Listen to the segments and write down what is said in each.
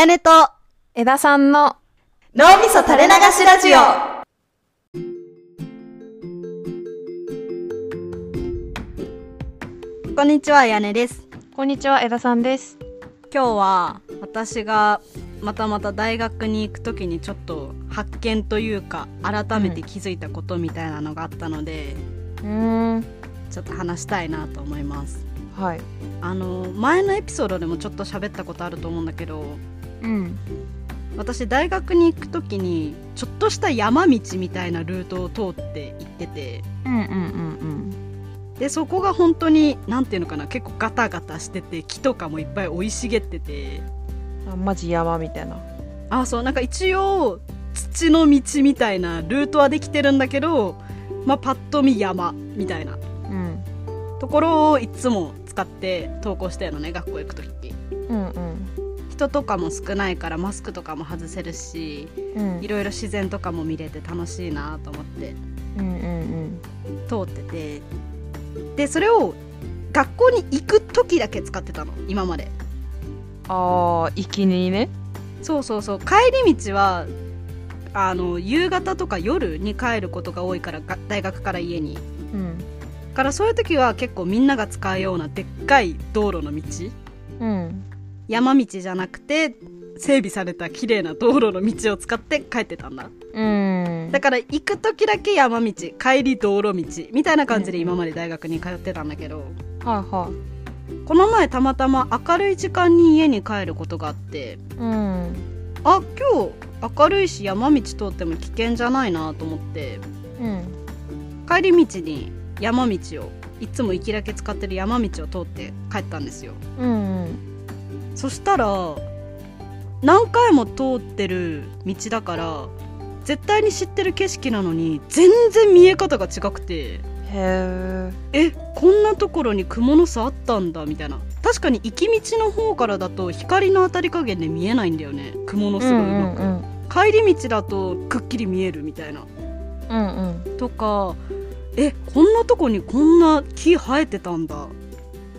やねと枝さんの脳みそ垂れ流しラジオ。こんにちは、あやねです。こんにちは枝さんです。今日は私がまたまた大学に行くときにちょっと発見というか改めて気づいたことみたいなのがあったので、うーん。ちょっと話したいなと思います。はい。あの前のエピソードでもちょっと喋ったことあると思うんだけどうん。私大学に行く時にちょっとした山道みたいなルートを通って行ってて。うんうんうんでそこが本当に何ていうのかな結構ガタガタしてて木とかもいっぱい生い茂ってて。うんあマジ山みたいな。あそう。なんか一応土の道みたいなルートはできてるんだけどまあパッと見山みたいな。うん。ところをいつも使って登校してるのね学校行く時うんうん人とかも少ないからマスクとかも外せるしうん。いろいろ自然とかも見れて楽しいなと思って。うんうん通ってて。でそれを学校に行く時だけ使ってたの今まで。ああ行きにね。そうそうそう。帰り道はあの夕方とか夜に帰ることが多いからが大学から家に。うん。からそういう時は結構みんなが使うようなでっかい道路の道。うん山道じゃなくて整備された綺麗な道路の道を使って帰ってたんだ。うん。だから行く時だけ山道帰り道路道みたいな感じで今まで大学に通ってたんだけど、はいはこの前たまたま明るい時間に家に帰ることがあっていうん。あ今日明るいし山道通っても危険じゃないなと思ってうん。帰り道に山道をいつも行きだけ使ってる山道を通って帰ったんですよ。うんそしたら何回も通ってる道だから絶対に知ってる景色なのに全然見え方が違くてへええこんなところに蜘蛛の巣あったんだみたいな。確かに行き道の方からだと光の当たり加減で見えないんだよね蜘蛛の巣がうまく、うん。帰り道だとくっきり見えるみたいな。うんうん。とかえこんなとこにこんな木生えてたんだ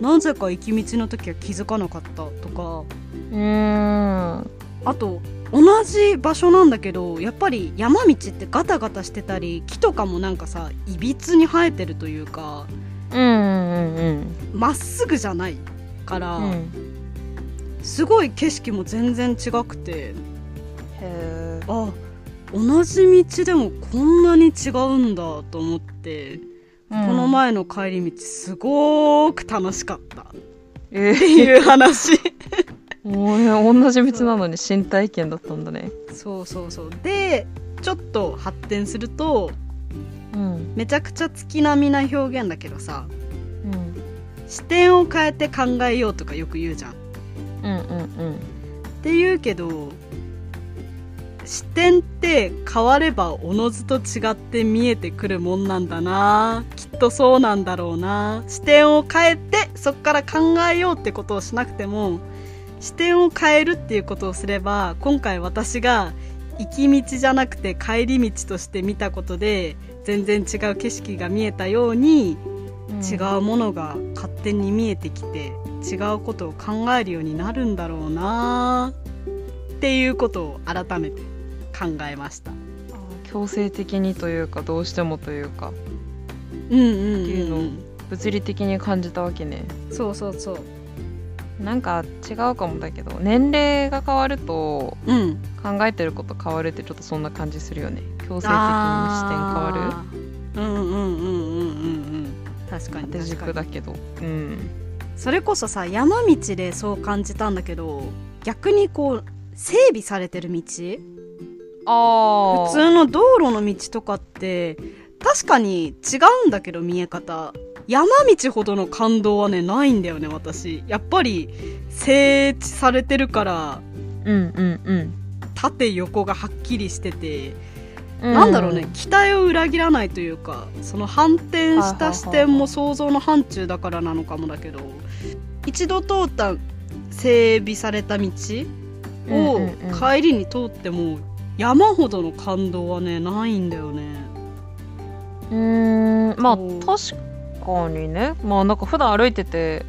なぜか行き道の時は気づかなかったとか。うんうん。あと同じ場所なんだけどやっぱり山道ってガタガタしてたり木とかもなんかさいびつに生えてるというかうんうんうんまっすぐじゃないから、うん。すごい景色も全然違くて。へえあ同じ道でもこんなに違うんだと思って、この前の帰り道すごーく楽しかった。っえていう話。もうね同じ道なのに新体験だったんだね。そうそうそう。でちょっと発展するとうん。めちゃくちゃ月並みな表現だけどさうん。視点を変えて考えようとかよく言うじゃん。っうんうん。て言うけど視点って変わればおのずと違って見えてくるもんなんだな。きっとそうなんだろうな。視点を変えてそっから考えようってことをしなくても視点を変えるっていうことをすれば今回私が行き道じゃなくて帰り道として見たことで全然違う景色が見えたようにうん。違うものが勝手に見えてきて違うことを考えるようになるんだろうな。っていうことを改めて考えました。強制的にというかどうしてもというかうんうんうん、っていうのを物理的に感じたわけねそうそうそう。なんか違うかもだけど年齢が変わるとうん。考えてること変わるってちょっとそんな感じするよね強制的に視点変わあーうんうんうんうんうんうん。確かに確かに。軸だけどうんそれこそさ山道でそう感じたんだけど逆にこう整備されてる道あ普通の道路の道とかって確かに違うんだけど見え方。山道ほどの感動はねないんだよね私。やっぱり整地されてるからうんうんうん。縦横がはっきりしてて、うん。なんだろうね期待を裏切らないというかその反転した視点も想像の範疇だからなのかもだけど一度通った整備された道を帰りに通っても山ほどの感動はねないんだよね。うーんまあ確かにね。まあなんか普段歩いてて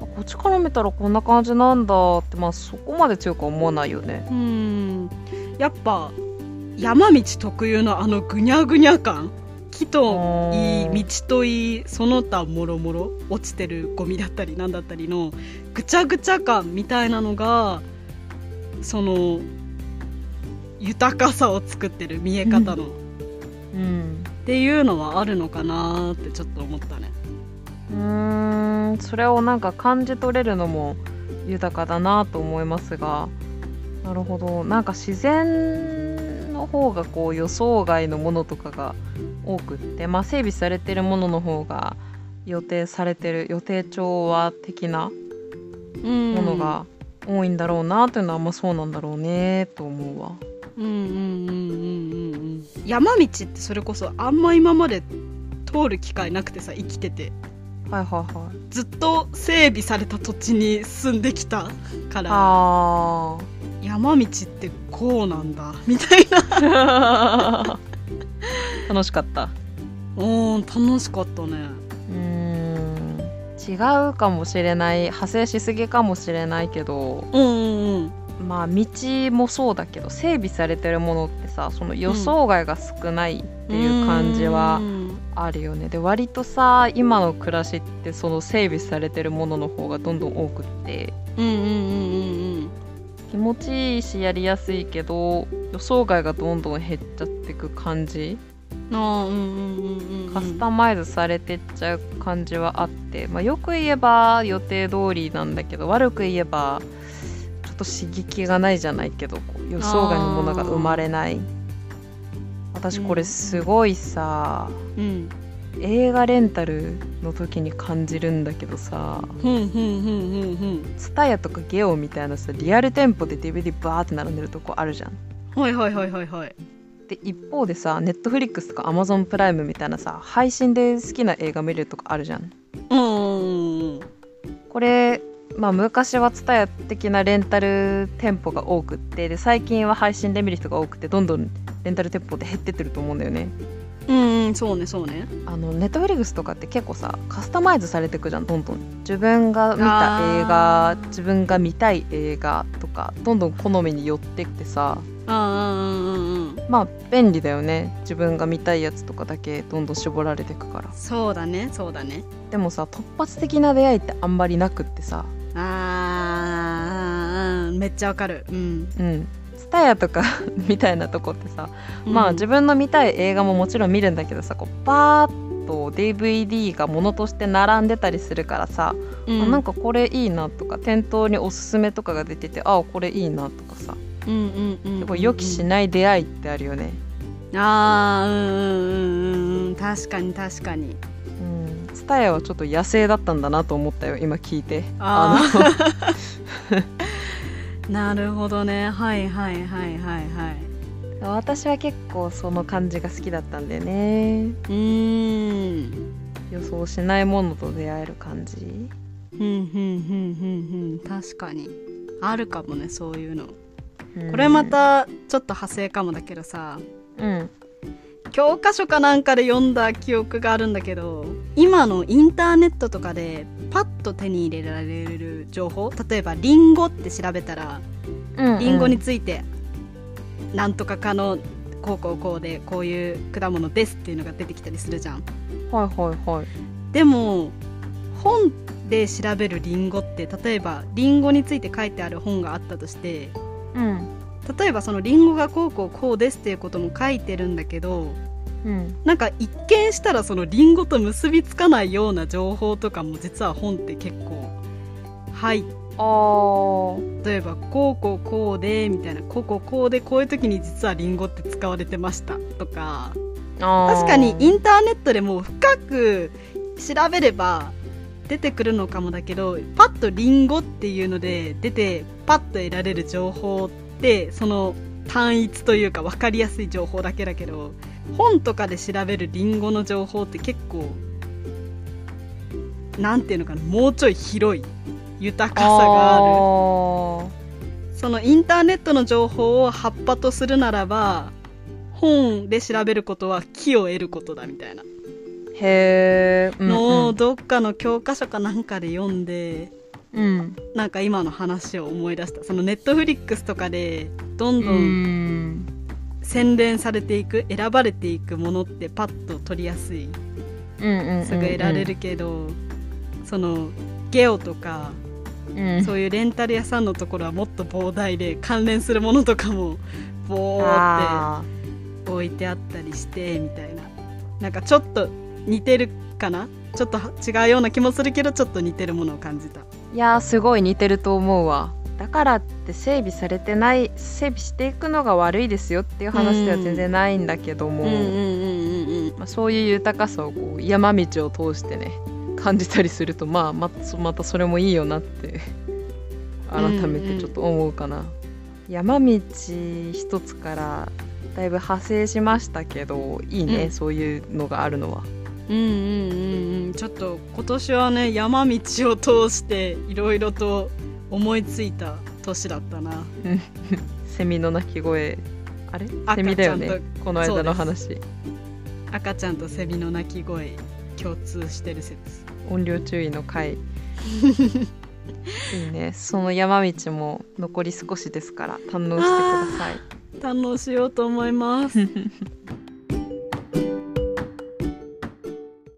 こっちから見たらこんな感じなんだってまあそこまで強くは思わないよね。うん。やっぱ山道特有のあのぐにゃぐにゃ感。木といい道といいその他もろもろ落ちてるゴミだったりなんだったりのぐちゃぐちゃ感みたいなのがその豊かさを作ってる見え方の、うん。っていうのはあるのかなってちょっと思ったね。うーん。それをなんか感じ取れるのも豊かだなと思いますが。なるほど。なんか自然の方がこう予想外のものとかが多くってまあ整備されてるものの方が予定されてる予定調和的なもものが多いんだろうなというのはまあそうなんだろうねと思うわ。うんうんうんうんうんうん。山道ってそれこそあんま今まで通る機会なくてさ生きてて。はいはいはい。ずっと整備された土地に住んできたから。あ山道ってこうなんだ。みたいな。あ 楽しかった。うん楽しかったね。うーん。違うかもしれない。派生しすぎかもしれないけど。うんうんうんまあ道もそうだけど整備されてるものってさその予想外が少ないっていう感じはうんあるよね。で割とさ今の暮らしってその整備されてるものの方がどんどん多くって。うんうんうんうん気持ちいいしやりやすいけど予想外がどんどん減っちゃってく感じ。カスタマイズされてっちゃう感じはあって、まあ、よく言えば予定通りなんだけど悪く言えばと刺激がないじゃないけど予想外のものが生まれない。私これすごいさ、うん。映画レンタルの時に感じるんだけどさ TSUTAYA とかゲオみたいなさリアル店舗で DVD バーって並んでるとこあるじゃん。はいはいはいはいはい。で一方でさ Netflix とか Amazon プライムみたいなさ配信で好きな映画見れるとかあるじゃんうん。これまあ昔は TSUTAYA 的なレンタル店舗が多くってで最近は配信で見る人が多くてどんどんレンタル店舗って減ってってると思うんだよね。うんうんそうねそうね。あの Netflix とかって結構さカスタマイズされていくじゃんどんどん。自分が見た映画自分が見たい映画とかどんどん好みに寄ってってさ。ああうんうんうんまあ便利だよね。自分が見たいやつとかだけどんどん絞られていくから。そうだねそうだね。でもさ突発的な出会いってあんまりなくってさあーうんめっちゃわかる。うん、うん。ツタヤとか みたいなとこってさ、まあ自分の見たい映画ももちろん見るんだけどさこうパーッと DVD がものとして並んでたりするからさ、うん、あなんかこれいいなとか店頭におすすめとかが出ててあこれいいなとかさ。うんうんうんうん結構予期しない出会いってあるよね。ああうんうんうんうん。確かに確かにタヤはちょっと野生だったんだなと思ったよ今聞いて。あの。なるほどね。はいはいはいはいはい。私は結構その感じが好きだったんだよね。うーん。予想しないものと出会える感じ。ふんふんふんふんふん。確かに。あるかもねそういうの。うん。これまたちょっと派生かもだけどさ。うん教科書かなんかで読んだ記憶があるんだけど今のインターネットとかでパッと手に入れられる情報例えばリンゴって調べたらうんリンゴについてなんとかかのこうこうこうでこういう果物ですっていうのが出てきたりするじゃん。はいはいはい。でも本で調べるリンゴって例えばリンゴについて書いてある本があったとしてうん。例えばそのリンゴがこうこうこうですっていうことも書いてるんだけどうん。なんか一見したらそのリンゴと結びつかないような情報とかも実は本って結構入って例えばこうこうこうでみたいなこうこうこうでこういう時に実はリンゴって使われてましたとか。確かにインターネットでも深く調べれば出てくるのかもだけどパッとリンゴっていうので出てパッと得られる情報ってその単一というか分かりやすい情報だけだけど本とかで調べるリンゴの情報って結構なんていうのかなもうちょい広い豊かさがある。あそのインターネットの情報を葉っぱとするならば本で調べることは木を得ることだみたいな。ーへえ、うんうん。のをどっかの教科書かなんかで読んでうん。なんか今の話を思い出した。そのネットフリックスとかでどんどうんん洗練されていく選ばれていくものってパッと取りやすい。うんうんうんすぐ得られるけど、そのゲオとかうん。そういうレンタル屋さんのところはもっと膨大で関連するものとかもボーっあて置いてあったりしてみたいな。なんかちょっと似てるかな？ちょっと違うような気もするけどちょっと似てるものを感じた。ーいやーすごい似てると思うわ。だからって整備されてない整備していくのが悪いですよっていう話では全然ないんだけども、そういう豊かさをこう山道を通してね感じたりするとまあまそまたそれもいいよなって改めてちょっと思うかな、山道一つからだいぶ派生しましたけどいいね、うん。そういうのがあるのは。うんうんうんうん。ちょっと今年はね山道を通していろいろと思いついた年だったな。セミの鳴き声。あれ？赤セミだよね。この間の話。赤ちゃんとセミの鳴き声共通してる説。音量注意の回 いいね。その山道も残り少しですから堪能してください。堪能しようと思います